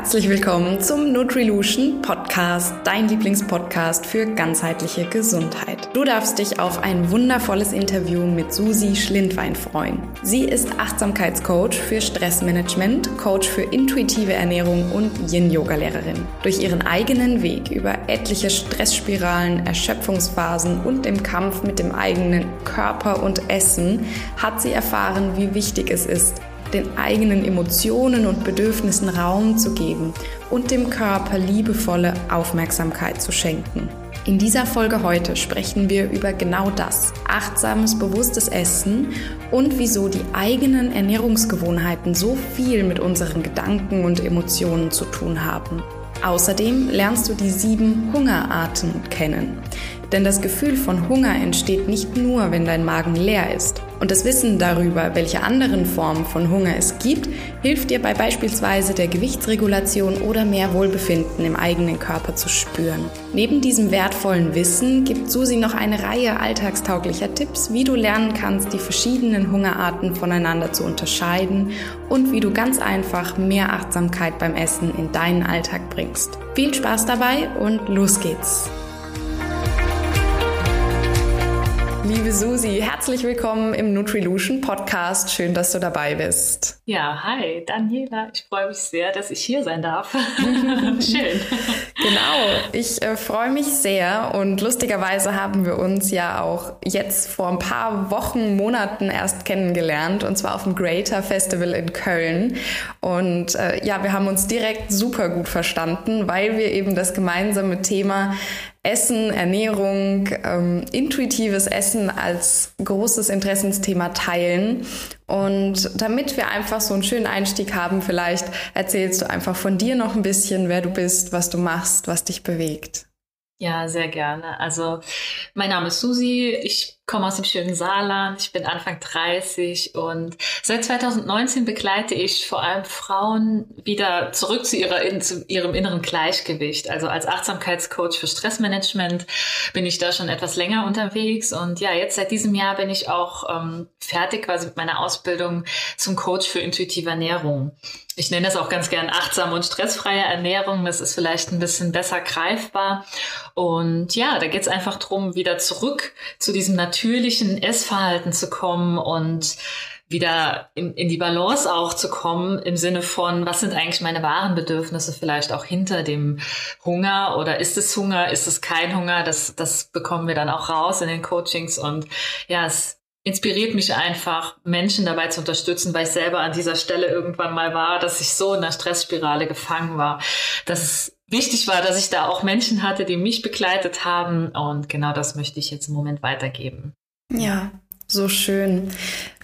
Herzlich willkommen zum Nutrilution Podcast, dein Lieblingspodcast für ganzheitliche Gesundheit. Du darfst dich auf ein wundervolles Interview mit Susi Schlindwein freuen. Sie ist Achtsamkeitscoach für Stressmanagement, Coach für intuitive Ernährung und Yin-Yoga-Lehrerin. Durch ihren eigenen Weg über etliche Stressspiralen, Erschöpfungsphasen und dem Kampf mit dem eigenen Körper und Essen hat sie erfahren, wie wichtig es ist, den eigenen Emotionen und Bedürfnissen Raum zu geben und dem Körper liebevolle Aufmerksamkeit zu schenken. In dieser Folge heute sprechen wir über genau das, achtsames, bewusstes Essen und wieso die eigenen Ernährungsgewohnheiten so viel mit unseren Gedanken und Emotionen zu tun haben. Außerdem lernst du die sieben Hungerarten kennen. Denn das Gefühl von Hunger entsteht nicht nur, wenn dein Magen leer ist. Und das Wissen darüber, welche anderen Formen von Hunger es gibt, hilft dir bei beispielsweise der Gewichtsregulation oder mehr Wohlbefinden im eigenen Körper zu spüren. Neben diesem wertvollen Wissen gibt Susi noch eine Reihe alltagstauglicher Tipps, wie du lernen kannst, die verschiedenen Hungerarten voneinander zu unterscheiden und wie du ganz einfach mehr Achtsamkeit beim Essen in deinen Alltag bringst. Viel Spaß dabei und los geht's! Liebe Susi, herzlich willkommen im Nutrilution Podcast. Schön, dass du dabei bist. Ja, hi, Daniela. Ich freue mich sehr, dass ich hier sein darf. Schön. Genau, ich äh, freue mich sehr und lustigerweise haben wir uns ja auch jetzt vor ein paar Wochen, Monaten erst kennengelernt und zwar auf dem Greater Festival in Köln. Und äh, ja, wir haben uns direkt super gut verstanden, weil wir eben das gemeinsame Thema Essen, Ernährung, ähm, intuitives Essen als großes Interessensthema teilen. Und damit wir einfach so einen schönen Einstieg haben, vielleicht erzählst du einfach von dir noch ein bisschen, wer du bist, was du machst, was dich bewegt. Ja, sehr gerne. Also, mein Name ist Susi. Ich komme aus dem schönen Saarland. Ich bin Anfang 30 und seit 2019 begleite ich vor allem Frauen wieder zurück zu, ihrer, zu ihrem inneren Gleichgewicht. Also als Achtsamkeitscoach für Stressmanagement bin ich da schon etwas länger unterwegs und ja, jetzt seit diesem Jahr bin ich auch ähm, fertig quasi mit meiner Ausbildung zum Coach für intuitive Ernährung. Ich nenne das auch ganz gern achtsame und stressfreie Ernährung. Das ist vielleicht ein bisschen besser greifbar. Und ja, da geht es einfach darum, wieder zurück zu diesem natürlichen natürlichen Essverhalten zu kommen und wieder in, in die Balance auch zu kommen im Sinne von, was sind eigentlich meine wahren Bedürfnisse vielleicht auch hinter dem Hunger? Oder ist es Hunger, ist es kein Hunger, das, das bekommen wir dann auch raus in den Coachings. Und ja, es inspiriert mich einfach, Menschen dabei zu unterstützen, weil ich selber an dieser Stelle irgendwann mal war, dass ich so in der Stressspirale gefangen war, dass es wichtig war, dass ich da auch Menschen hatte, die mich begleitet haben. Und genau das möchte ich jetzt im Moment weitergeben. Ja, so schön.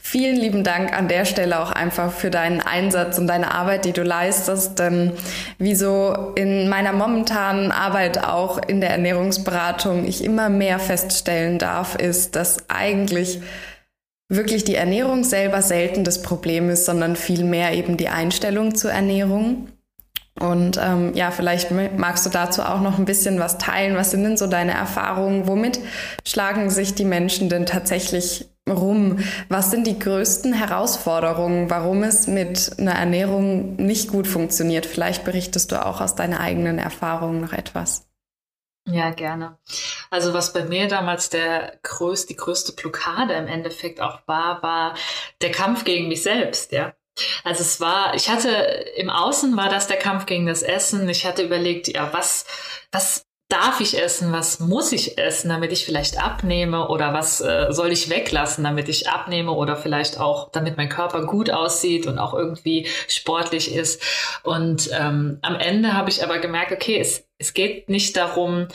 Vielen lieben Dank an der Stelle auch einfach für deinen Einsatz und deine Arbeit, die du leistest. Denn wie so in meiner momentanen Arbeit auch in der Ernährungsberatung ich immer mehr feststellen darf, ist, dass eigentlich wirklich die Ernährung selber selten das Problem ist, sondern vielmehr eben die Einstellung zur Ernährung. Und ähm, ja, vielleicht magst du dazu auch noch ein bisschen was teilen. Was sind denn so deine Erfahrungen? Womit schlagen sich die Menschen denn tatsächlich rum? Was sind die größten Herausforderungen, warum es mit einer Ernährung nicht gut funktioniert? Vielleicht berichtest du auch aus deiner eigenen Erfahrung noch etwas. Ja, gerne. Also was bei mir damals der größte, die größte Blockade im Endeffekt auch war, war der Kampf gegen mich selbst, ja. Also es war, ich hatte im Außen war das der Kampf gegen das Essen. Ich hatte überlegt, ja, was, was darf ich essen, was muss ich essen, damit ich vielleicht abnehme oder was äh, soll ich weglassen, damit ich abnehme oder vielleicht auch, damit mein Körper gut aussieht und auch irgendwie sportlich ist. Und ähm, am Ende habe ich aber gemerkt, okay, es, es geht nicht darum,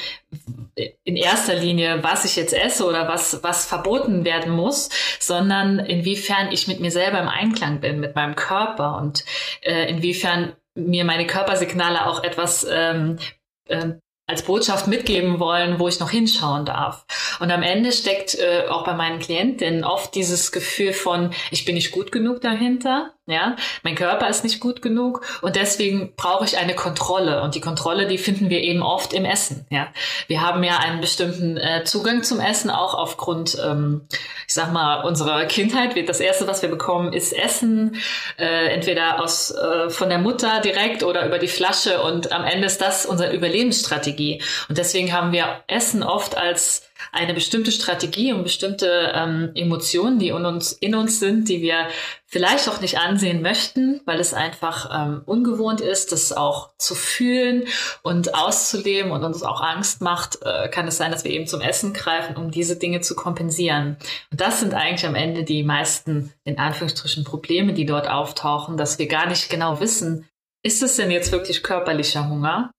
in erster Linie, was ich jetzt esse oder was, was verboten werden muss, sondern inwiefern ich mit mir selber im Einklang bin, mit meinem Körper und äh, inwiefern mir meine Körpersignale auch etwas ähm, äh, als Botschaft mitgeben wollen, wo ich noch hinschauen darf. Und am Ende steckt äh, auch bei meinen Klientinnen oft dieses Gefühl von, ich bin nicht gut genug dahinter. Ja, mein Körper ist nicht gut genug und deswegen brauche ich eine Kontrolle. Und die Kontrolle, die finden wir eben oft im Essen. Ja, wir haben ja einen bestimmten äh, Zugang zum Essen, auch aufgrund, ähm, ich sag mal, unserer Kindheit. Das erste, was wir bekommen, ist Essen, äh, entweder aus äh, von der Mutter direkt oder über die Flasche. Und am Ende ist das unsere Überlebensstrategie. Und deswegen haben wir Essen oft als eine bestimmte Strategie und bestimmte ähm, Emotionen, die in uns, in uns sind, die wir vielleicht auch nicht ansehen möchten, weil es einfach ähm, ungewohnt ist, das auch zu fühlen und auszuleben und uns auch Angst macht, äh, kann es sein, dass wir eben zum Essen greifen, um diese Dinge zu kompensieren. Und das sind eigentlich am Ende die meisten, in Anführungsstrichen, Probleme, die dort auftauchen, dass wir gar nicht genau wissen, ist es denn jetzt wirklich körperlicher Hunger?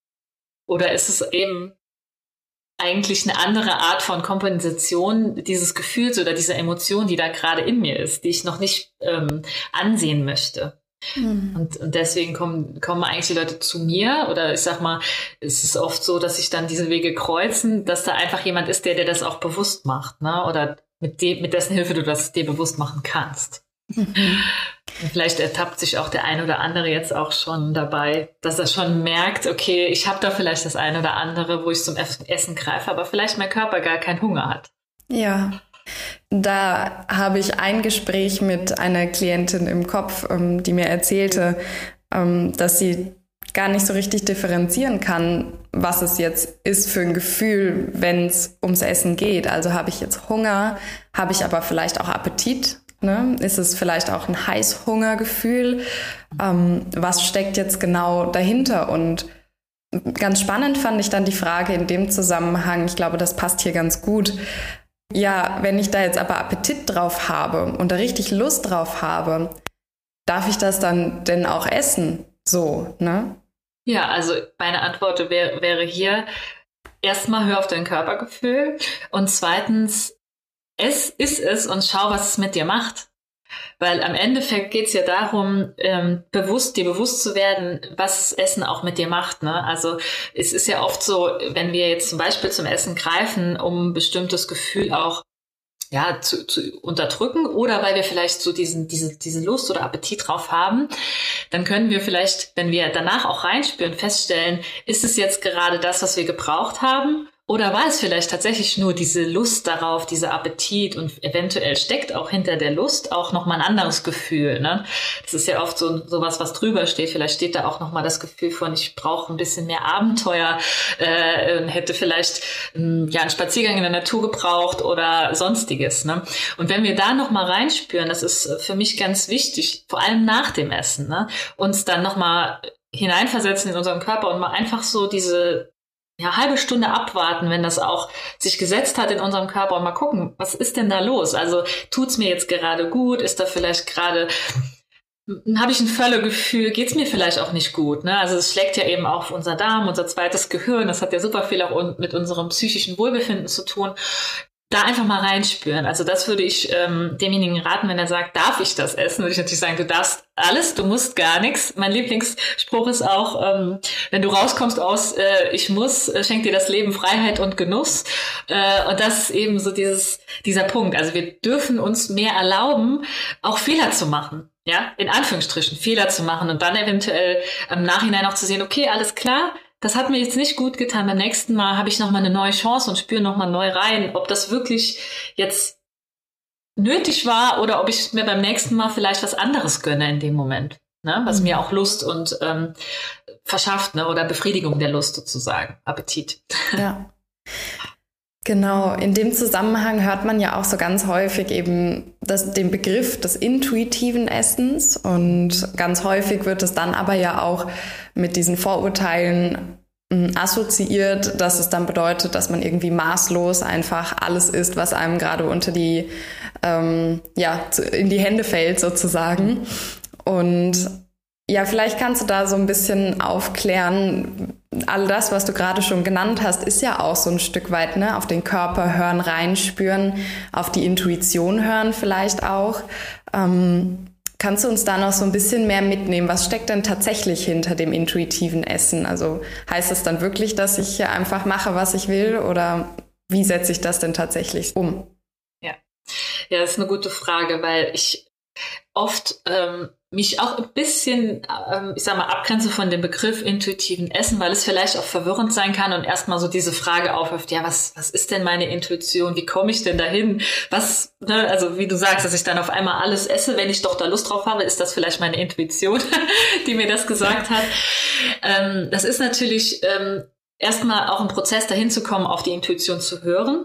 Oder ist es eben eigentlich eine andere Art von Kompensation dieses Gefühls oder dieser Emotion, die da gerade in mir ist, die ich noch nicht ähm, ansehen möchte. Mhm. Und, und deswegen kommen, kommen eigentlich die Leute zu mir oder ich sag mal, es ist oft so, dass sich dann diese Wege kreuzen, dass da einfach jemand ist, der dir das auch bewusst macht, ne? Oder mit dem, mit dessen Hilfe du das dir bewusst machen kannst. Vielleicht ertappt sich auch der ein oder andere jetzt auch schon dabei, dass er schon merkt, okay, ich habe da vielleicht das eine oder andere, wo ich zum Essen greife, aber vielleicht mein Körper gar keinen Hunger hat. Ja, da habe ich ein Gespräch mit einer Klientin im Kopf, ähm, die mir erzählte, ähm, dass sie gar nicht so richtig differenzieren kann, was es jetzt ist für ein Gefühl, wenn es ums Essen geht. Also habe ich jetzt Hunger, habe ich aber vielleicht auch Appetit Ne? Ist es vielleicht auch ein Heißhungergefühl? Ähm, was steckt jetzt genau dahinter? Und ganz spannend fand ich dann die Frage in dem Zusammenhang, ich glaube, das passt hier ganz gut. Ja, wenn ich da jetzt aber Appetit drauf habe und da richtig Lust drauf habe, darf ich das dann denn auch essen? So, ne? Ja, also meine Antwort wär, wäre hier, erstmal hör auf dein Körpergefühl und zweitens es ist es und schau, was es mit dir macht. Weil am Endeffekt geht es ja darum, ähm, bewusst, dir bewusst zu werden, was Essen auch mit dir macht. Ne? Also es ist ja oft so, wenn wir jetzt zum Beispiel zum Essen greifen, um ein bestimmtes Gefühl auch ja, zu, zu unterdrücken oder weil wir vielleicht so diesen, diese, diese Lust oder Appetit drauf haben, dann können wir vielleicht, wenn wir danach auch reinspüren, feststellen, ist es jetzt gerade das, was wir gebraucht haben oder war es vielleicht tatsächlich nur diese Lust darauf, dieser Appetit und eventuell steckt auch hinter der Lust auch nochmal ein anderes Gefühl. Ne? Das ist ja oft so sowas, was drüber steht. Vielleicht steht da auch nochmal das Gefühl von, ich brauche ein bisschen mehr Abenteuer, äh, hätte vielleicht äh, ja einen Spaziergang in der Natur gebraucht oder sonstiges. Ne? Und wenn wir da nochmal reinspüren, das ist für mich ganz wichtig, vor allem nach dem Essen, ne? uns dann nochmal hineinversetzen in unseren Körper und mal einfach so diese ja, halbe Stunde abwarten, wenn das auch sich gesetzt hat in unserem Körper und mal gucken, was ist denn da los? Also tut's mir jetzt gerade gut? Ist da vielleicht gerade habe ich ein Völlegefühl, geht's mir vielleicht auch nicht gut. Ne? Also es schlägt ja eben auf unser Darm, unser zweites Gehirn. Das hat ja super viel auch mit unserem psychischen Wohlbefinden zu tun da einfach mal reinspüren. Also das würde ich ähm, demjenigen raten, wenn er sagt, darf ich das essen, würde ich natürlich sagen, du darfst alles, du musst gar nichts. Mein Lieblingsspruch ist auch, ähm, wenn du rauskommst aus äh, ich muss, äh, schenkt dir das Leben Freiheit und Genuss. Äh, und das ist eben so dieses, dieser Punkt. Also wir dürfen uns mehr erlauben, auch Fehler zu machen. Ja, in Anführungsstrichen Fehler zu machen und dann eventuell im Nachhinein auch zu sehen, okay, alles klar, das hat mir jetzt nicht gut getan. Beim nächsten Mal habe ich noch mal eine neue Chance und spüre noch mal neu rein, ob das wirklich jetzt nötig war oder ob ich mir beim nächsten Mal vielleicht was anderes gönne in dem Moment, ne? was mhm. mir auch Lust und ähm, verschafft ne? oder Befriedigung der Lust sozusagen, Appetit. Ja. Genau, in dem Zusammenhang hört man ja auch so ganz häufig eben das, den Begriff des intuitiven Essens und ganz häufig wird es dann aber ja auch mit diesen Vorurteilen hm, assoziiert, dass es dann bedeutet, dass man irgendwie maßlos einfach alles isst, was einem gerade unter die, ähm, ja, in die Hände fällt sozusagen. Und ja, vielleicht kannst du da so ein bisschen aufklären. All das, was du gerade schon genannt hast, ist ja auch so ein Stück weit, ne? Auf den Körper hören, reinspüren, auf die Intuition hören vielleicht auch. Ähm, kannst du uns da noch so ein bisschen mehr mitnehmen? Was steckt denn tatsächlich hinter dem intuitiven Essen? Also heißt es dann wirklich, dass ich einfach mache, was ich will oder wie setze ich das denn tatsächlich um? Ja. Ja, das ist eine gute Frage, weil ich oft ähm, mich auch ein bisschen, ähm, ich sag mal, abgrenze von dem Begriff intuitiven Essen, weil es vielleicht auch verwirrend sein kann und erstmal so diese Frage aufwirft, ja, was, was ist denn meine Intuition? Wie komme ich denn dahin? Was, ne, also wie du sagst, dass ich dann auf einmal alles esse, wenn ich doch da Lust drauf habe, ist das vielleicht meine Intuition, die mir das gesagt hat. Ähm, das ist natürlich ähm, erstmal auch ein Prozess, dahin zu kommen, auf die Intuition zu hören.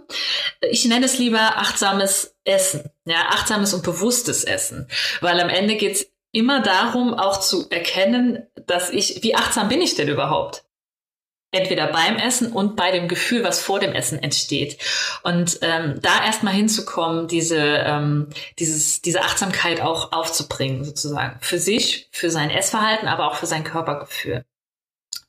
Ich nenne es lieber achtsames Essen, ja, achtsames und bewusstes Essen, weil am Ende geht's immer darum, auch zu erkennen, dass ich, wie achtsam bin ich denn überhaupt? Entweder beim Essen und bei dem Gefühl, was vor dem Essen entsteht. Und ähm, da erstmal hinzukommen, diese, ähm, dieses, diese Achtsamkeit auch aufzubringen, sozusagen. Für sich, für sein Essverhalten, aber auch für sein Körpergefühl.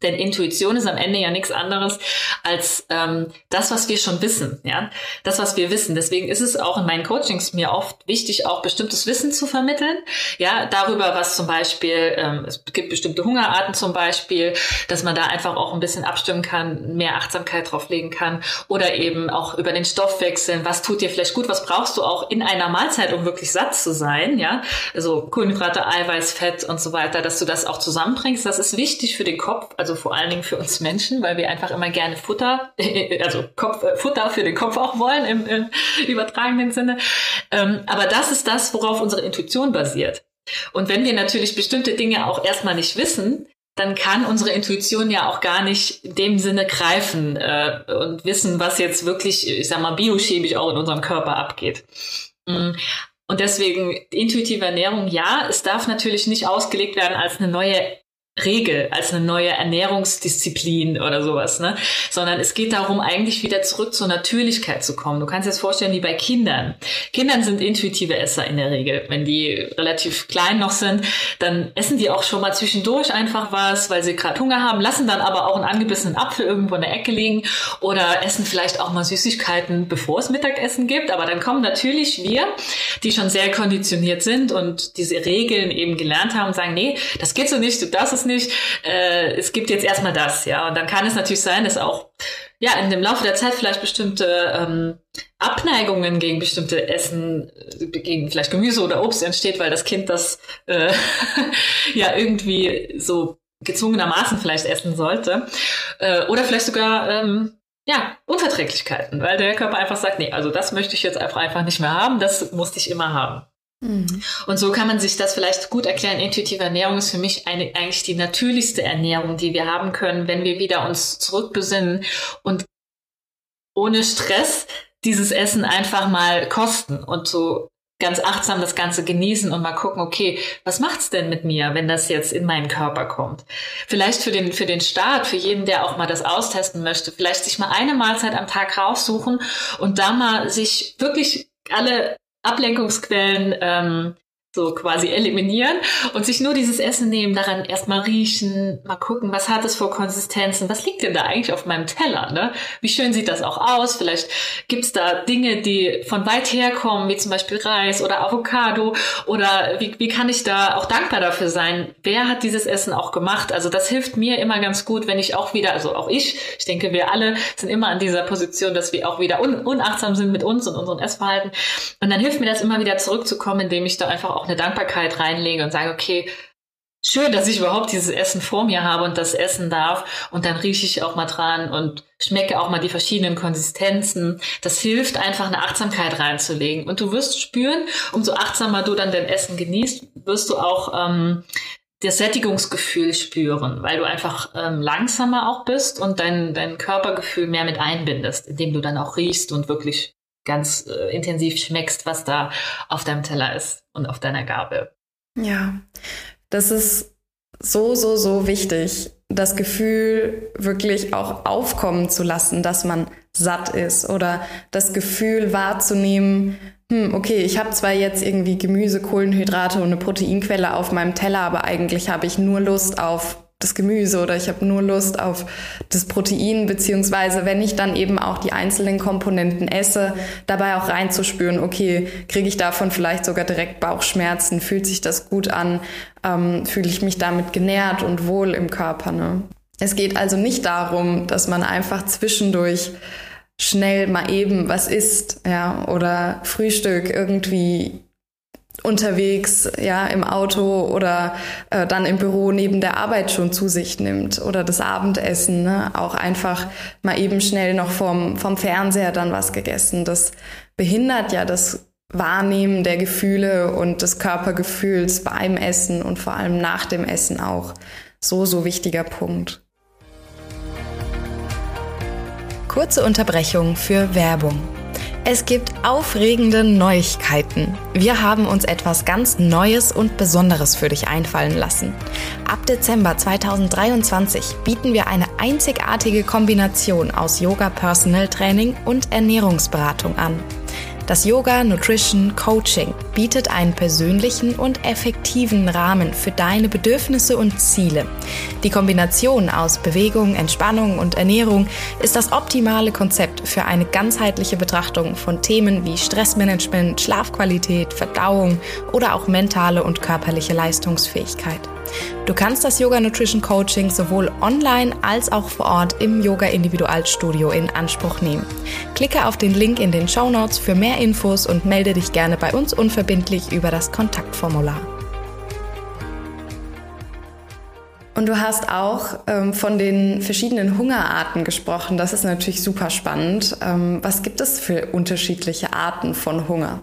Denn Intuition ist am Ende ja nichts anderes als ähm, das, was wir schon wissen, ja, das, was wir wissen. Deswegen ist es auch in meinen Coachings mir oft wichtig, auch bestimmtes Wissen zu vermitteln, ja, darüber, was zum Beispiel ähm, es gibt bestimmte Hungerarten zum Beispiel, dass man da einfach auch ein bisschen abstimmen kann, mehr Achtsamkeit drauflegen kann oder eben auch über den Stoffwechsel, was tut dir vielleicht gut, was brauchst du auch in einer Mahlzeit, um wirklich satt zu sein, ja, also Kohlenhydrate, Eiweiß, Fett und so weiter, dass du das auch zusammenbringst. Das ist wichtig für den Kopf. Also also vor allen Dingen für uns Menschen, weil wir einfach immer gerne Futter, also Kopf, äh, Futter für den Kopf auch wollen im, im übertragenen Sinne. Ähm, aber das ist das, worauf unsere Intuition basiert. Und wenn wir natürlich bestimmte Dinge auch erstmal nicht wissen, dann kann unsere Intuition ja auch gar nicht in dem Sinne greifen äh, und wissen, was jetzt wirklich, ich sag mal, biochemisch auch in unserem Körper abgeht. Mm. Und deswegen intuitive Ernährung, ja, es darf natürlich nicht ausgelegt werden als eine neue Regel, als eine neue Ernährungsdisziplin oder sowas, ne? Sondern es geht darum, eigentlich wieder zurück zur Natürlichkeit zu kommen. Du kannst dir das vorstellen wie bei Kindern. Kindern sind intuitive Esser in der Regel. Wenn die relativ klein noch sind, dann essen die auch schon mal zwischendurch einfach was, weil sie gerade Hunger haben, lassen dann aber auch einen angebissenen Apfel irgendwo in der Ecke liegen oder essen vielleicht auch mal Süßigkeiten, bevor es Mittagessen gibt. Aber dann kommen natürlich wir, die schon sehr konditioniert sind und diese Regeln eben gelernt haben und sagen, nee, das geht so nicht, du darfst es nicht, äh, es gibt jetzt erstmal das, ja. Und dann kann es natürlich sein, dass auch ja in dem Laufe der Zeit vielleicht bestimmte ähm, Abneigungen gegen bestimmte Essen, äh, gegen vielleicht Gemüse oder Obst entsteht, weil das Kind das äh, ja irgendwie so gezwungenermaßen vielleicht essen sollte. Äh, oder vielleicht sogar ähm, ja, Unverträglichkeiten, weil der Körper einfach sagt, nee, also das möchte ich jetzt einfach, einfach nicht mehr haben, das musste ich immer haben. Mhm. Und so kann man sich das vielleicht gut erklären. Intuitive Ernährung ist für mich eine, eigentlich die natürlichste Ernährung, die wir haben können, wenn wir wieder uns zurückbesinnen und ohne Stress dieses Essen einfach mal kosten und so ganz achtsam das Ganze genießen und mal gucken, okay, was macht's denn mit mir, wenn das jetzt in meinen Körper kommt? Vielleicht für den, für den Start, für jeden, der auch mal das austesten möchte, vielleicht sich mal eine Mahlzeit am Tag raussuchen und da mal sich wirklich alle Ablenkungsquellen ähm, so quasi eliminieren und sich nur dieses Essen nehmen, daran erstmal riechen, mal gucken, was hat es für Konsistenzen, was liegt denn da eigentlich auf meinem Teller, ne? Wie schön sieht das auch aus? Vielleicht gibt's da Dinge, die von weit her kommen, wie zum Beispiel Reis oder Avocado oder wie, wie kann ich da auch dankbar dafür sein? Wer hat dieses Essen auch gemacht? Also das hilft mir immer ganz gut, wenn ich auch wieder, also auch ich, ich denke, wir alle sind immer an dieser Position, dass wir auch wieder un unachtsam sind mit uns und unserem Essverhalten. Und dann hilft mir das immer wieder zurückzukommen, indem ich da einfach auch eine Dankbarkeit reinlege und sage, okay, schön, dass ich überhaupt dieses Essen vor mir habe und das essen darf. Und dann rieche ich auch mal dran und schmecke auch mal die verschiedenen Konsistenzen. Das hilft einfach eine Achtsamkeit reinzulegen. Und du wirst spüren, umso achtsamer du dann dein Essen genießt, wirst du auch ähm, das Sättigungsgefühl spüren, weil du einfach ähm, langsamer auch bist und dein, dein Körpergefühl mehr mit einbindest, indem du dann auch riechst und wirklich ganz äh, intensiv schmeckst, was da auf deinem Teller ist und auf deiner Gabel. Ja, das ist so, so, so wichtig, das Gefühl wirklich auch aufkommen zu lassen, dass man satt ist oder das Gefühl wahrzunehmen, hm, okay, ich habe zwar jetzt irgendwie Gemüse, Kohlenhydrate und eine Proteinquelle auf meinem Teller, aber eigentlich habe ich nur Lust auf das Gemüse oder ich habe nur Lust auf das Protein, beziehungsweise wenn ich dann eben auch die einzelnen Komponenten esse, dabei auch reinzuspüren, okay, kriege ich davon vielleicht sogar direkt Bauchschmerzen, fühlt sich das gut an, ähm, fühle ich mich damit genährt und wohl im Körper. Ne? Es geht also nicht darum, dass man einfach zwischendurch schnell mal eben was isst, ja, oder Frühstück irgendwie unterwegs, ja, im Auto oder äh, dann im Büro neben der Arbeit schon zu sich nimmt oder das Abendessen, ne? auch einfach mal eben schnell noch vom, vom Fernseher dann was gegessen. Das behindert ja das Wahrnehmen der Gefühle und des Körpergefühls beim Essen und vor allem nach dem Essen auch. So, so wichtiger Punkt. Kurze Unterbrechung für Werbung. Es gibt aufregende Neuigkeiten. Wir haben uns etwas ganz Neues und Besonderes für dich einfallen lassen. Ab Dezember 2023 bieten wir eine einzigartige Kombination aus Yoga Personal Training und Ernährungsberatung an. Das Yoga Nutrition Coaching bietet einen persönlichen und effektiven Rahmen für deine Bedürfnisse und Ziele. Die Kombination aus Bewegung, Entspannung und Ernährung ist das optimale Konzept für eine ganzheitliche Betrachtung von Themen wie Stressmanagement, Schlafqualität, Verdauung oder auch mentale und körperliche Leistungsfähigkeit. Du kannst das Yoga Nutrition Coaching sowohl online als auch vor Ort im Yoga Individualstudio in Anspruch nehmen. Klicke auf den Link in den Show Notes für mehr Infos und melde dich gerne bei uns unverbindlich über das Kontaktformular. Und du hast auch ähm, von den verschiedenen Hungerarten gesprochen. Das ist natürlich super spannend. Ähm, was gibt es für unterschiedliche Arten von Hunger?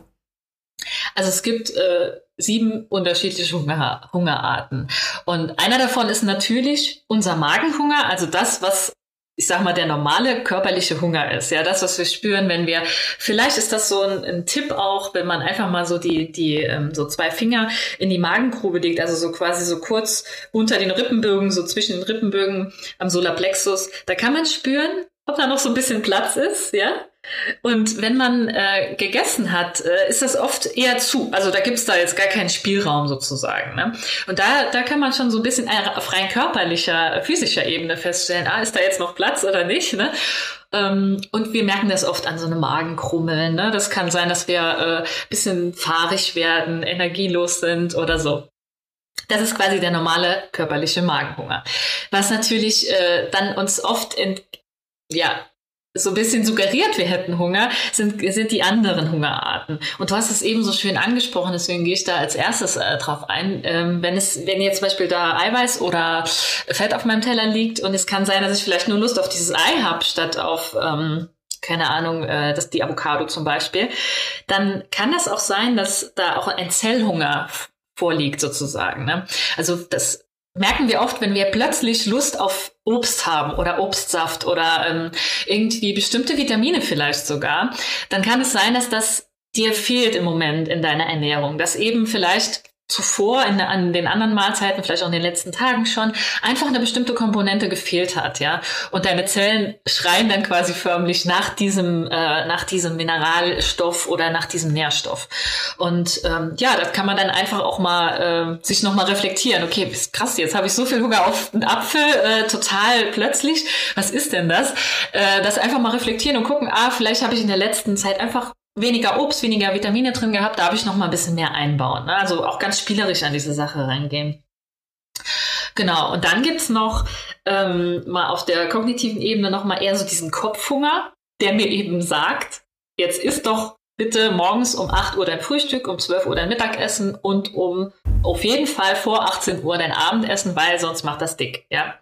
Also es gibt äh, sieben unterschiedliche Hunger, Hungerarten. Und einer davon ist natürlich unser Magenhunger, also das, was ich sag mal, der normale körperliche Hunger ist. Ja, das, was wir spüren, wenn wir, vielleicht ist das so ein, ein Tipp auch, wenn man einfach mal so die, die, ähm, so zwei Finger in die Magengrube legt, also so quasi so kurz unter den Rippenbögen, so zwischen den Rippenbögen am Solarplexus. Da kann man spüren, ob da noch so ein bisschen Platz ist, ja. Und wenn man äh, gegessen hat, äh, ist das oft eher zu. Also da gibt's da jetzt gar keinen Spielraum sozusagen. Ne? Und da, da kann man schon so ein bisschen auf rein körperlicher, physischer Ebene feststellen, ah, ist da jetzt noch Platz oder nicht? Ne? Ähm, und wir merken das oft an so einem Magenkrummeln. Ne? Das kann sein, dass wir äh, bisschen fahrig werden, energielos sind oder so. Das ist quasi der normale körperliche Magenhunger. Was natürlich äh, dann uns oft in, ja, so ein bisschen suggeriert, wir hätten Hunger, sind, sind die anderen Hungerarten. Und du hast es eben so schön angesprochen, deswegen gehe ich da als erstes äh, drauf ein. Ähm, wenn es, wenn jetzt zum Beispiel da Eiweiß oder Fett auf meinem Teller liegt und es kann sein, dass ich vielleicht nur Lust auf dieses Ei habe, statt auf, ähm, keine Ahnung, äh, das, die Avocado zum Beispiel, dann kann das auch sein, dass da auch ein Zellhunger vorliegt sozusagen. Ne? Also das merken wir oft, wenn wir plötzlich Lust auf Obst haben oder Obstsaft oder ähm, irgendwie bestimmte Vitamine vielleicht sogar, dann kann es sein, dass das dir fehlt im Moment in deiner Ernährung, dass eben vielleicht zuvor in, an den anderen Mahlzeiten, vielleicht auch in den letzten Tagen schon, einfach eine bestimmte Komponente gefehlt hat, ja. Und deine Zellen schreien dann quasi förmlich nach diesem, äh, nach diesem Mineralstoff oder nach diesem Nährstoff. Und ähm, ja, das kann man dann einfach auch mal äh, sich nochmal reflektieren. Okay, krass, jetzt habe ich so viel Hunger auf einen Apfel, äh, total plötzlich. Was ist denn das? Äh, das einfach mal reflektieren und gucken, ah, vielleicht habe ich in der letzten Zeit einfach weniger Obst, weniger Vitamine drin gehabt, darf ich noch mal ein bisschen mehr einbauen. Ne? Also auch ganz spielerisch an diese Sache reingehen. Genau, und dann gibt's noch ähm, mal auf der kognitiven Ebene noch mal eher so diesen Kopfhunger, der mir eben sagt, jetzt ist doch bitte morgens um 8 Uhr dein Frühstück, um 12 Uhr dein Mittagessen und um auf jeden Fall vor 18 Uhr dein Abendessen, weil sonst macht das dick, ja.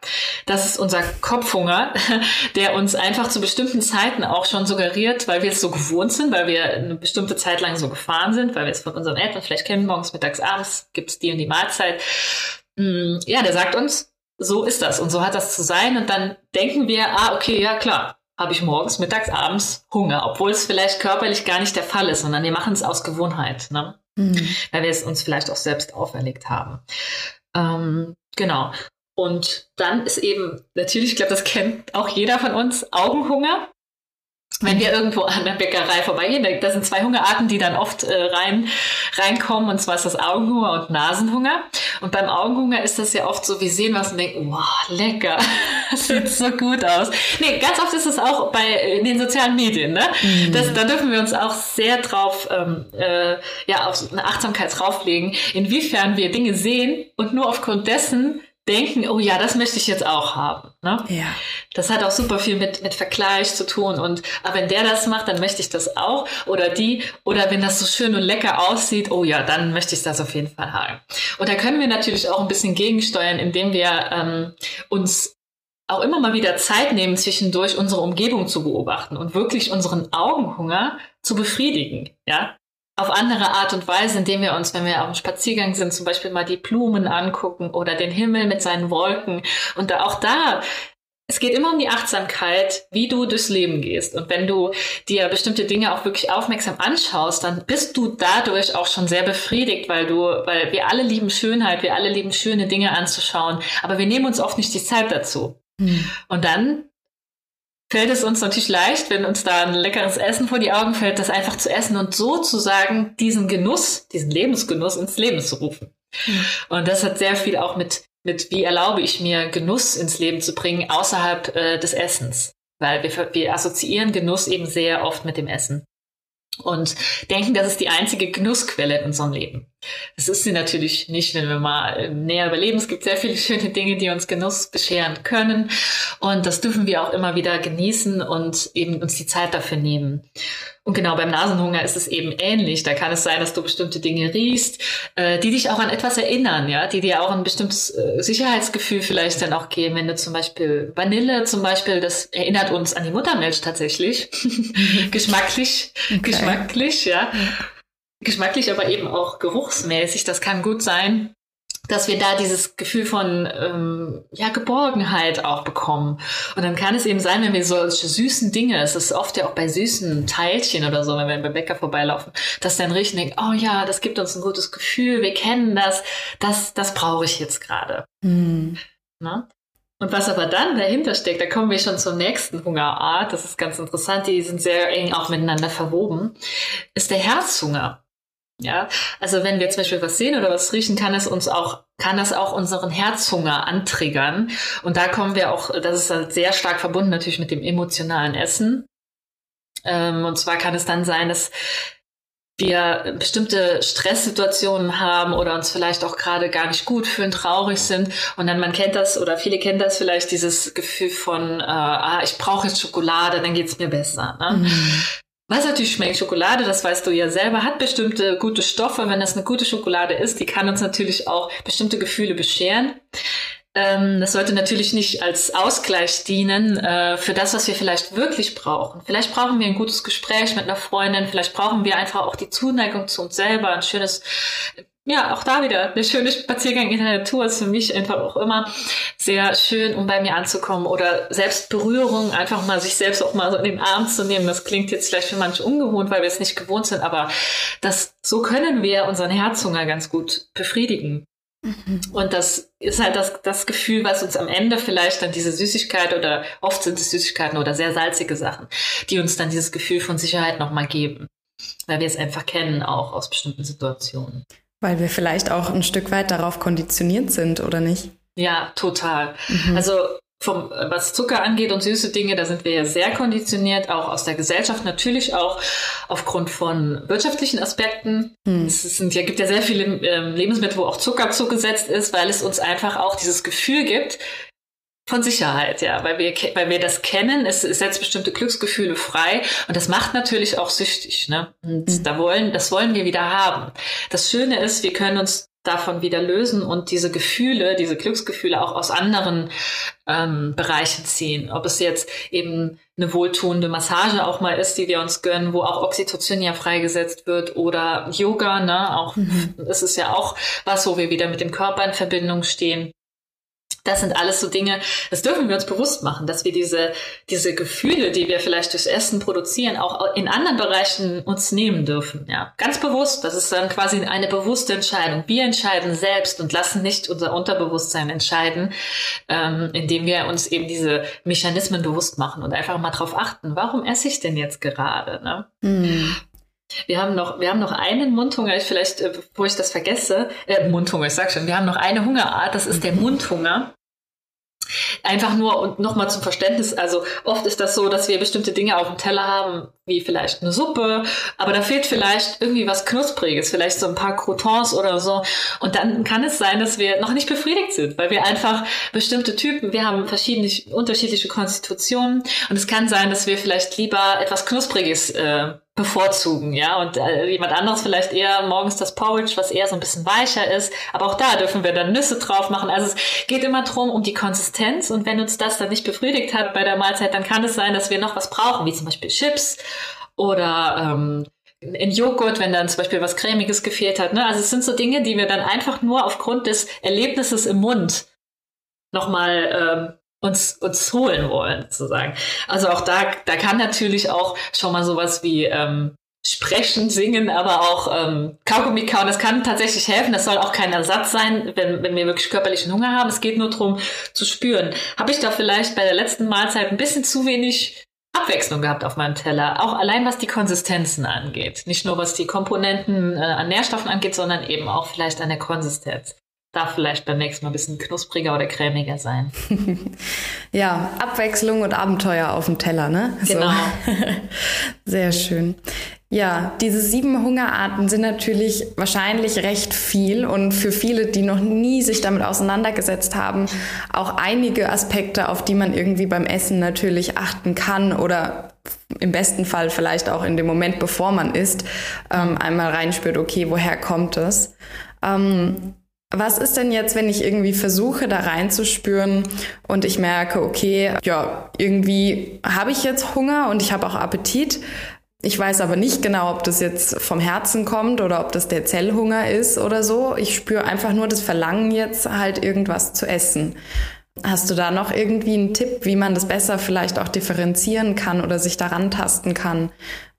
Das ist unser Kopfhunger, der uns einfach zu bestimmten Zeiten auch schon suggeriert, weil wir es so gewohnt sind, weil wir eine bestimmte Zeit lang so gefahren sind, weil wir es von unseren Eltern vielleicht kennen, morgens, mittags, abends gibt's die und die Mahlzeit. Mm, ja, der sagt uns, so ist das und so hat das zu sein und dann denken wir, ah, okay, ja klar, habe ich morgens, mittags, abends Hunger, obwohl es vielleicht körperlich gar nicht der Fall ist, sondern wir machen es aus Gewohnheit, ne? Mhm. weil wir es uns vielleicht auch selbst auferlegt haben. Ähm, genau. Und dann ist eben, natürlich, ich glaube, das kennt auch jeder von uns, Augenhunger wenn wir irgendwo an der Bäckerei vorbeigehen, da sind zwei Hungerarten, die dann oft äh, rein, reinkommen, und zwar ist das Augenhunger und Nasenhunger. Und beim Augenhunger ist das ja oft so, wir sehen was und denken, wow, lecker, das sieht so gut aus. Nee, ganz oft ist es auch bei in den sozialen Medien, ne? Mhm. Das, da dürfen wir uns auch sehr drauf, ähm, äh, ja, auf eine Achtsamkeit drauflegen, inwiefern wir Dinge sehen und nur aufgrund dessen denken, oh ja, das möchte ich jetzt auch haben. Ne? Ja. Das hat auch super viel mit, mit Vergleich zu tun. Und aber wenn der das macht, dann möchte ich das auch. Oder die, oder wenn das so schön und lecker aussieht, oh ja, dann möchte ich das auf jeden Fall haben. Und da können wir natürlich auch ein bisschen gegensteuern, indem wir ähm, uns auch immer mal wieder Zeit nehmen, zwischendurch unsere Umgebung zu beobachten und wirklich unseren Augenhunger zu befriedigen. Ja, auf andere Art und Weise, indem wir uns, wenn wir auf dem Spaziergang sind, zum Beispiel mal die Blumen angucken oder den Himmel mit seinen Wolken. Und da, auch da, es geht immer um die Achtsamkeit, wie du durchs Leben gehst. Und wenn du dir bestimmte Dinge auch wirklich aufmerksam anschaust, dann bist du dadurch auch schon sehr befriedigt, weil du, weil wir alle lieben Schönheit, wir alle lieben schöne Dinge anzuschauen, aber wir nehmen uns oft nicht die Zeit dazu. Hm. Und dann fällt es uns natürlich leicht, wenn uns da ein leckeres Essen vor die Augen fällt, das einfach zu essen und sozusagen diesen Genuss, diesen Lebensgenuss ins Leben zu rufen. Mhm. Und das hat sehr viel auch mit, mit, wie erlaube ich mir, Genuss ins Leben zu bringen, außerhalb äh, des Essens. Weil wir, wir assoziieren Genuss eben sehr oft mit dem Essen und denken, das ist die einzige Genussquelle in unserem Leben. Das ist sie natürlich nicht, wenn wir mal näher überleben. Es gibt sehr viele schöne Dinge, die uns Genuss bescheren können. Und das dürfen wir auch immer wieder genießen und eben uns die Zeit dafür nehmen. Und genau beim Nasenhunger ist es eben ähnlich. Da kann es sein, dass du bestimmte Dinge riechst, äh, die dich auch an etwas erinnern, ja, die dir auch ein bestimmtes äh, Sicherheitsgefühl vielleicht dann auch geben. Wenn du zum Beispiel Vanille zum Beispiel, das erinnert uns an die Muttermilch tatsächlich. geschmacklich, okay. geschmacklich, ja. Geschmacklich, aber eben auch geruchsmäßig. Das kann gut sein, dass wir da dieses Gefühl von ähm, ja, Geborgenheit auch bekommen. Und dann kann es eben sein, wenn wir solche süßen Dinge, es ist oft ja auch bei süßen Teilchen oder so, wenn wir beim Bäcker vorbeilaufen, dass dann riechen denken, oh ja, das gibt uns ein gutes Gefühl, wir kennen das, das, das brauche ich jetzt gerade. Mhm. Und was aber dann dahinter steckt, da kommen wir schon zur nächsten Hungerart, das ist ganz interessant, die sind sehr eng auch miteinander verwoben, ist der Herzhunger. Ja, also wenn wir zum Beispiel was sehen oder was riechen, kann es uns auch, kann das auch unseren Herzhunger antriggern. Und da kommen wir auch, das ist halt sehr stark verbunden natürlich mit dem emotionalen Essen. Ähm, und zwar kann es dann sein, dass wir bestimmte Stresssituationen haben oder uns vielleicht auch gerade gar nicht gut fühlen, traurig sind. Und dann man kennt das oder viele kennen das vielleicht, dieses Gefühl von, äh, ah, ich brauche jetzt Schokolade, dann geht's mir besser. Ne? Mhm. Was natürlich schmeckt, Schokolade, das weißt du ja selber, hat bestimmte gute Stoffe. Wenn das eine gute Schokolade ist, die kann uns natürlich auch bestimmte Gefühle bescheren. Ähm, das sollte natürlich nicht als Ausgleich dienen äh, für das, was wir vielleicht wirklich brauchen. Vielleicht brauchen wir ein gutes Gespräch mit einer Freundin, vielleicht brauchen wir einfach auch die Zuneigung zu uns selber, ein schönes ja, auch da wieder der schöne Spaziergang in der Natur ist für mich einfach auch immer sehr schön, um bei mir anzukommen oder selbst Berührung, einfach mal sich selbst auch mal so in den Arm zu nehmen. Das klingt jetzt vielleicht für manche ungewohnt, weil wir es nicht gewohnt sind, aber das, so können wir unseren Herzhunger ganz gut befriedigen. Mhm. Und das ist halt das, das Gefühl, was uns am Ende vielleicht dann diese Süßigkeit oder oft sind es Süßigkeiten oder sehr salzige Sachen, die uns dann dieses Gefühl von Sicherheit nochmal geben, weil wir es einfach kennen, auch aus bestimmten Situationen. Weil wir vielleicht auch ein Stück weit darauf konditioniert sind, oder nicht? Ja, total. Mhm. Also vom, was Zucker angeht und süße Dinge, da sind wir ja sehr konditioniert, auch aus der Gesellschaft, natürlich auch aufgrund von wirtschaftlichen Aspekten. Hm. Es sind, ja, gibt ja sehr viele ähm, Lebensmittel, wo auch Zucker zugesetzt ist, weil es uns einfach auch dieses Gefühl gibt, von Sicherheit, ja, weil wir, weil wir das kennen, es, es setzt bestimmte Glücksgefühle frei und das macht natürlich auch süchtig, ne? Und mhm. da wollen, das wollen wir wieder haben. Das Schöne ist, wir können uns davon wieder lösen und diese Gefühle, diese Glücksgefühle auch aus anderen ähm, Bereichen ziehen. Ob es jetzt eben eine wohltuende Massage auch mal ist, die wir uns gönnen, wo auch Oxytocin ja freigesetzt wird oder Yoga, ne? Auch mhm. das ist ja auch was, wo wir wieder mit dem Körper in Verbindung stehen. Das sind alles so Dinge, das dürfen wir uns bewusst machen, dass wir diese, diese Gefühle, die wir vielleicht durchs Essen produzieren, auch in anderen Bereichen uns nehmen dürfen. Ja, ganz bewusst. Das ist dann quasi eine bewusste Entscheidung. Wir entscheiden selbst und lassen nicht unser Unterbewusstsein entscheiden, ähm, indem wir uns eben diese Mechanismen bewusst machen und einfach mal drauf achten. Warum esse ich denn jetzt gerade? Ne? Mhm. Wir haben noch, wir haben noch einen Mundhunger, vielleicht, äh, bevor ich das vergesse, äh, Mundhunger, ich sag schon, wir haben noch eine Hungerart, das ist der Mundhunger. einfach nur und nochmal zum Verständnis, also oft ist das so, dass wir bestimmte Dinge auf dem Teller haben, wie vielleicht eine Suppe, aber da fehlt vielleicht irgendwie was Knuspriges, vielleicht so ein paar Croutons oder so. Und dann kann es sein, dass wir noch nicht befriedigt sind, weil wir einfach bestimmte Typen, wir haben verschiedene, unterschiedliche Konstitutionen und es kann sein, dass wir vielleicht lieber etwas Knuspriges äh, bevorzugen, ja, und äh, jemand anderes vielleicht eher morgens das Porridge, was eher so ein bisschen weicher ist, aber auch da dürfen wir dann Nüsse drauf machen. Also es geht immer drum um die Konsistenz und wenn uns das dann nicht befriedigt hat bei der Mahlzeit, dann kann es sein, dass wir noch was brauchen, wie zum Beispiel Chips oder ähm, in Joghurt, wenn dann zum Beispiel was Cremiges gefehlt hat. Ne? Also es sind so Dinge, die wir dann einfach nur aufgrund des Erlebnisses im Mund nochmal ähm, uns, uns holen wollen, sozusagen. Also auch da, da kann natürlich auch schon mal sowas wie ähm, Sprechen, Singen, aber auch ähm, Kaugummi kauen, das kann tatsächlich helfen. Das soll auch kein Ersatz sein, wenn, wenn wir wirklich körperlichen Hunger haben. Es geht nur darum zu spüren. Habe ich da vielleicht bei der letzten Mahlzeit ein bisschen zu wenig Abwechslung gehabt auf meinem Teller, auch allein was die Konsistenzen angeht. Nicht nur was die Komponenten äh, an Nährstoffen angeht, sondern eben auch vielleicht an der Konsistenz darf vielleicht beim nächsten Mal ein bisschen knuspriger oder cremiger sein. ja, Abwechslung und Abenteuer auf dem Teller, ne? Genau. So. Sehr schön. Ja, diese sieben Hungerarten sind natürlich wahrscheinlich recht viel und für viele, die noch nie sich damit auseinandergesetzt haben, auch einige Aspekte, auf die man irgendwie beim Essen natürlich achten kann oder im besten Fall vielleicht auch in dem Moment, bevor man isst, ähm, einmal reinspürt, okay, woher kommt es? Ähm, was ist denn jetzt, wenn ich irgendwie versuche, da reinzuspüren und ich merke, okay, ja, irgendwie habe ich jetzt Hunger und ich habe auch Appetit. Ich weiß aber nicht genau, ob das jetzt vom Herzen kommt oder ob das der Zellhunger ist oder so. Ich spüre einfach nur das Verlangen jetzt halt irgendwas zu essen. Hast du da noch irgendwie einen Tipp, wie man das besser vielleicht auch differenzieren kann oder sich daran tasten kann,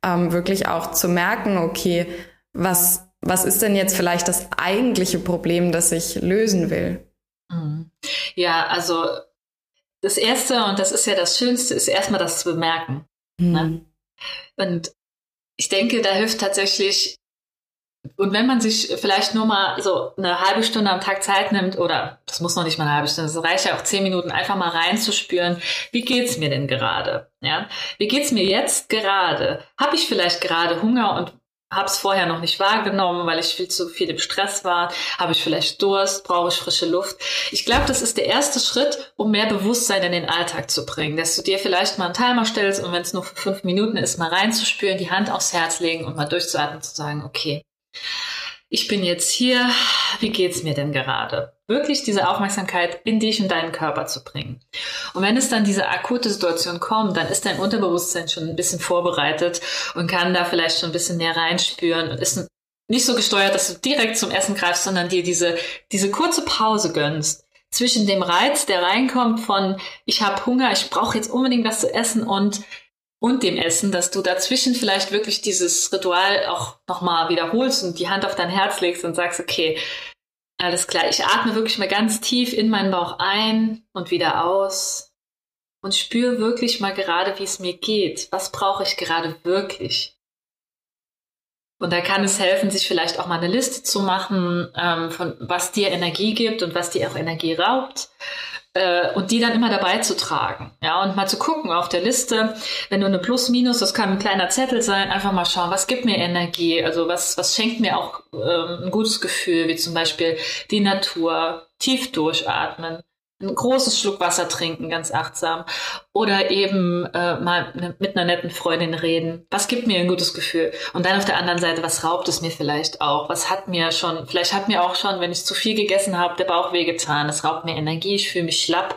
ähm, wirklich auch zu merken, okay, was was ist denn jetzt vielleicht das eigentliche Problem, das ich lösen will? Mhm. Ja, also das Erste, und das ist ja das Schönste, ist erstmal das zu bemerken. Mhm. Ne? Und ich denke, da hilft tatsächlich, und wenn man sich vielleicht nur mal so eine halbe Stunde am Tag Zeit nimmt, oder das muss noch nicht mal eine halbe Stunde, es reicht ja auch zehn Minuten, einfach mal reinzuspüren, wie geht's mir denn gerade? Ja? Wie geht's mir jetzt gerade? Habe ich vielleicht gerade Hunger und habe es vorher noch nicht wahrgenommen, weil ich viel zu viel im Stress war. Habe ich vielleicht Durst? Brauche ich frische Luft? Ich glaube, das ist der erste Schritt, um mehr Bewusstsein in den Alltag zu bringen. Dass du dir vielleicht mal einen Timer stellst und wenn es nur für fünf Minuten ist, mal reinzuspüren, die Hand aufs Herz legen und mal durchzuatmen, zu sagen, okay, ich bin jetzt hier, wie geht's mir denn gerade? Wirklich diese Aufmerksamkeit in dich und deinen Körper zu bringen. Und wenn es dann diese akute Situation kommt, dann ist dein Unterbewusstsein schon ein bisschen vorbereitet und kann da vielleicht schon ein bisschen näher reinspüren und ist nicht so gesteuert, dass du direkt zum Essen greifst, sondern dir diese, diese kurze Pause gönnst zwischen dem Reiz, der reinkommt von ich habe Hunger, ich brauche jetzt unbedingt was zu essen und und dem Essen, dass du dazwischen vielleicht wirklich dieses Ritual auch nochmal wiederholst und die Hand auf dein Herz legst und sagst, okay, alles klar, ich atme wirklich mal ganz tief in meinen Bauch ein und wieder aus und spüre wirklich mal gerade, wie es mir geht. Was brauche ich gerade wirklich? Und da kann es helfen, sich vielleicht auch mal eine Liste zu machen, ähm, von was dir Energie gibt und was dir auch Energie raubt äh, und die dann immer dabei zu tragen. Ja, und mal zu gucken auf der Liste, wenn du eine Plus, Minus, das kann ein kleiner Zettel sein, einfach mal schauen, was gibt mir Energie, also was, was schenkt mir auch ähm, ein gutes Gefühl, wie zum Beispiel die Natur, tief durchatmen, einen großes Schluck Wasser trinken, ganz achtsam. Oder eben äh, mal ne, mit einer netten Freundin reden. Was gibt mir ein gutes Gefühl? Und dann auf der anderen Seite, was raubt es mir vielleicht auch? Was hat mir schon, vielleicht hat mir auch schon, wenn ich zu viel gegessen habe, der Bauch wehgetan. Es raubt mir Energie, ich fühle mich schlapp.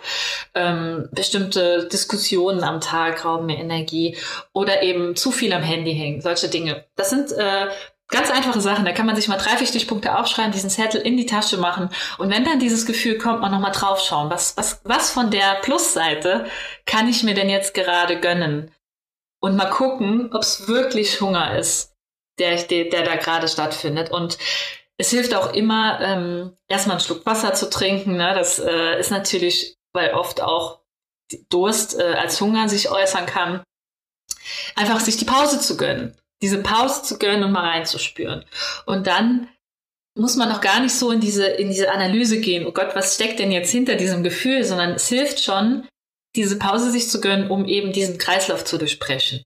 Ähm, bestimmte Diskussionen am Tag rauben mir Energie. Oder eben zu viel am Handy hängen. Solche Dinge. Das sind äh, Ganz einfache Sachen, da kann man sich mal drei, vier Stichpunkte aufschreiben, diesen Zettel in die Tasche machen und wenn dann dieses Gefühl kommt, man nochmal draufschauen, was, was, was von der Plusseite kann ich mir denn jetzt gerade gönnen? Und mal gucken, ob es wirklich Hunger ist, der, der, der da gerade stattfindet. Und es hilft auch immer, ähm, erstmal einen Schluck Wasser zu trinken. Ne? Das äh, ist natürlich, weil oft auch Durst äh, als Hunger sich äußern kann, einfach sich die Pause zu gönnen diese Pause zu gönnen und mal reinzuspüren. Und dann muss man noch gar nicht so in diese, in diese Analyse gehen, oh Gott, was steckt denn jetzt hinter diesem Gefühl, sondern es hilft schon, diese Pause sich zu gönnen, um eben diesen Kreislauf zu durchbrechen.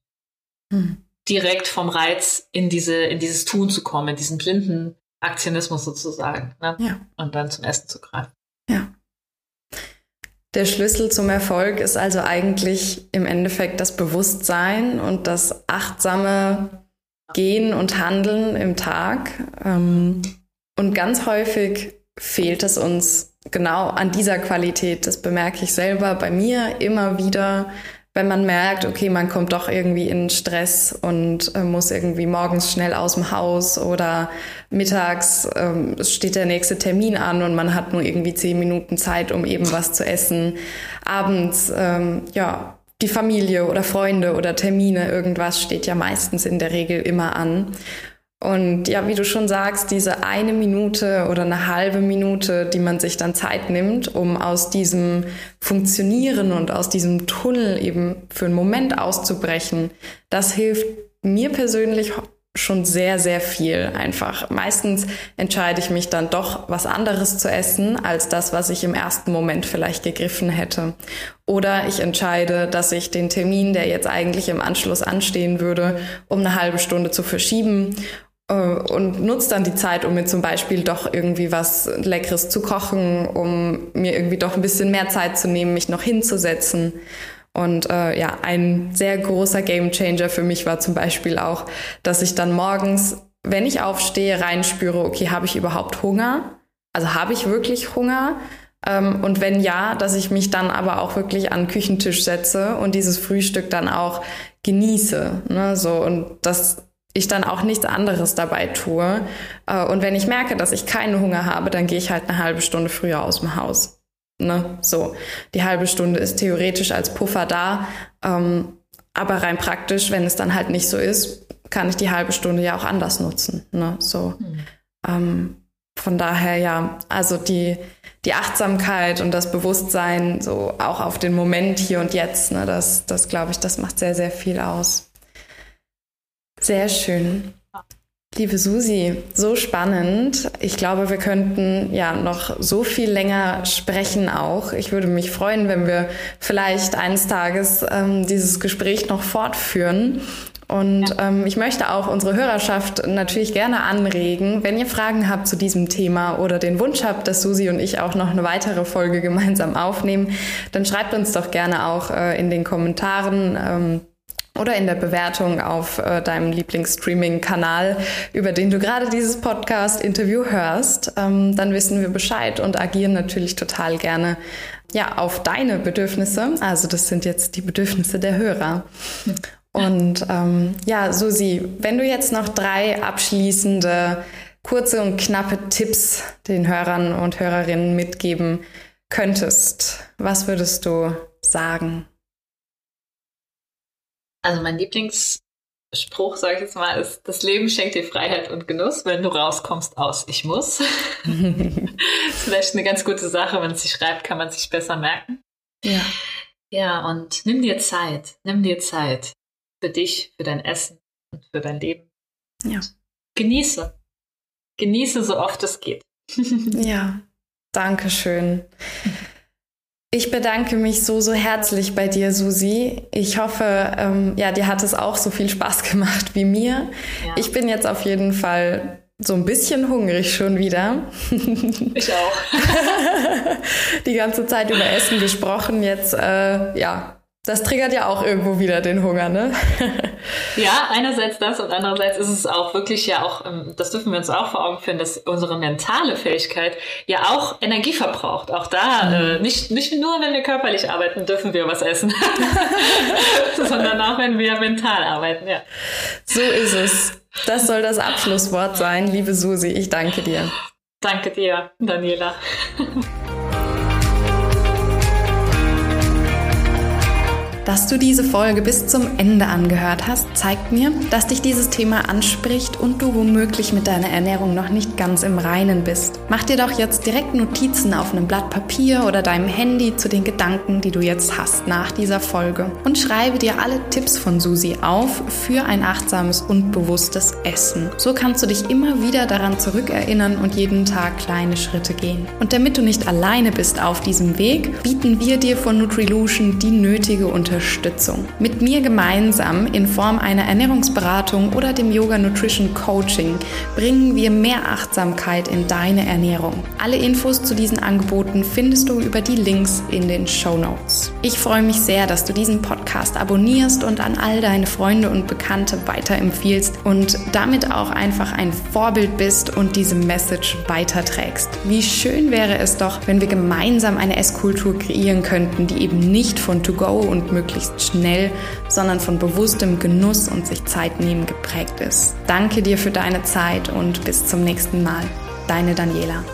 Hm. Direkt vom Reiz in diese, in dieses Tun zu kommen, in diesen blinden Aktionismus sozusagen. Ne? Ja. Und dann zum Essen zu greifen. Ja. Der Schlüssel zum Erfolg ist also eigentlich im Endeffekt das Bewusstsein und das achtsame Gehen und Handeln im Tag. Ähm, und ganz häufig fehlt es uns genau an dieser Qualität. Das bemerke ich selber bei mir immer wieder, wenn man merkt, okay, man kommt doch irgendwie in Stress und äh, muss irgendwie morgens schnell aus dem Haus oder mittags ähm, steht der nächste Termin an und man hat nur irgendwie zehn Minuten Zeit, um eben was zu essen. Abends, ähm, ja, die Familie oder Freunde oder Termine, irgendwas steht ja meistens in der Regel immer an. Und ja, wie du schon sagst, diese eine Minute oder eine halbe Minute, die man sich dann Zeit nimmt, um aus diesem Funktionieren und aus diesem Tunnel eben für einen Moment auszubrechen, das hilft mir persönlich schon sehr, sehr viel einfach. Meistens entscheide ich mich dann doch, was anderes zu essen, als das, was ich im ersten Moment vielleicht gegriffen hätte. Oder ich entscheide, dass ich den Termin, der jetzt eigentlich im Anschluss anstehen würde, um eine halbe Stunde zu verschieben äh, und nutze dann die Zeit, um mir zum Beispiel doch irgendwie was Leckeres zu kochen, um mir irgendwie doch ein bisschen mehr Zeit zu nehmen, mich noch hinzusetzen. Und äh, ja, ein sehr großer Gamechanger für mich war zum Beispiel auch, dass ich dann morgens, wenn ich aufstehe, reinspüre, okay, habe ich überhaupt Hunger? Also habe ich wirklich Hunger? Ähm, und wenn ja, dass ich mich dann aber auch wirklich an den Küchentisch setze und dieses Frühstück dann auch genieße. Ne? So, und das ich dann auch nichts anderes dabei tue. Äh, und wenn ich merke, dass ich keinen Hunger habe, dann gehe ich halt eine halbe Stunde früher aus dem Haus. Ne? So, die halbe Stunde ist theoretisch als Puffer da, ähm, aber rein praktisch, wenn es dann halt nicht so ist, kann ich die halbe Stunde ja auch anders nutzen. Ne? So, mhm. ähm, von daher ja, also die die Achtsamkeit und das Bewusstsein so auch auf den Moment hier und jetzt, ne, das, das glaube ich, das macht sehr, sehr viel aus. Sehr schön. Liebe Susi, so spannend. Ich glaube, wir könnten ja noch so viel länger sprechen auch. Ich würde mich freuen, wenn wir vielleicht eines Tages ähm, dieses Gespräch noch fortführen. Und ähm, ich möchte auch unsere Hörerschaft natürlich gerne anregen, wenn ihr Fragen habt zu diesem Thema oder den Wunsch habt, dass Susi und ich auch noch eine weitere Folge gemeinsam aufnehmen, dann schreibt uns doch gerne auch äh, in den Kommentaren. Ähm, oder in der Bewertung auf äh, deinem Lieblingsstreaming-Kanal, über den du gerade dieses Podcast-Interview hörst, ähm, dann wissen wir Bescheid und agieren natürlich total gerne ja, auf deine Bedürfnisse. Also das sind jetzt die Bedürfnisse der Hörer. Und ähm, ja, Susi, wenn du jetzt noch drei abschließende, kurze und knappe Tipps den Hörern und Hörerinnen mitgeben könntest, was würdest du sagen? Also mein Lieblingsspruch, sage ich jetzt mal, ist, das Leben schenkt dir Freiheit und Genuss, wenn du rauskommst aus Ich muss. ist vielleicht eine ganz gute Sache, wenn es sich schreibt, kann man sich besser merken. Ja. Ja, und nimm dir Zeit, nimm dir Zeit für dich, für dein Essen und für dein Leben. Ja. Genieße. Genieße so oft es geht. ja, danke schön. Ich bedanke mich so, so herzlich bei dir, Susi. Ich hoffe, ähm, ja, dir hat es auch so viel Spaß gemacht wie mir. Ja. Ich bin jetzt auf jeden Fall so ein bisschen hungrig schon wieder. Ich auch. Die ganze Zeit über Essen gesprochen. Jetzt, äh, ja, das triggert ja auch irgendwo wieder den Hunger, ne? ja, einerseits das und andererseits ist es auch wirklich ja auch, ähm, das dürfen wir uns auch vor Augen führen, dass unsere mentale Fähigkeit ja auch Energie verbraucht. Auch da, mhm. äh, nicht, nicht nur, wenn wir körperlich arbeiten, dürfen wir was essen, sondern auch, wenn wir mental arbeiten, ja. So ist es. Das soll das Abschlusswort sein, liebe Susi. Ich danke dir. Danke dir, Daniela. Dass du diese Folge bis zum Ende angehört hast, zeigt mir, dass dich dieses Thema anspricht und du womöglich mit deiner Ernährung noch nicht ganz im Reinen bist. Mach dir doch jetzt direkt Notizen auf einem Blatt Papier oder deinem Handy zu den Gedanken, die du jetzt hast nach dieser Folge und schreibe dir alle Tipps von Susi auf für ein achtsames und bewusstes Essen. So kannst du dich immer wieder daran zurückerinnern und jeden Tag kleine Schritte gehen. Und damit du nicht alleine bist auf diesem Weg, bieten wir dir von Nutrilution die nötige Unterstützung. Mit mir gemeinsam in Form einer Ernährungsberatung oder dem Yoga Nutrition Coaching bringen wir mehr Achtsamkeit in deine Ernährung. Alle Infos zu diesen Angeboten findest du über die Links in den Show Notes. Ich freue mich sehr, dass du diesen Podcast abonnierst und an all deine Freunde und Bekannte weiterempfiehlst und damit auch einfach ein Vorbild bist und diese Message weiterträgst. Wie schön wäre es doch, wenn wir gemeinsam eine Esskultur kreieren könnten, die eben nicht von To-Go und möglichst schnell, sondern von bewusstem Genuss und sich Zeit nehmen geprägt ist. Danke dir für deine Zeit und bis zum nächsten Mal. Deine Daniela.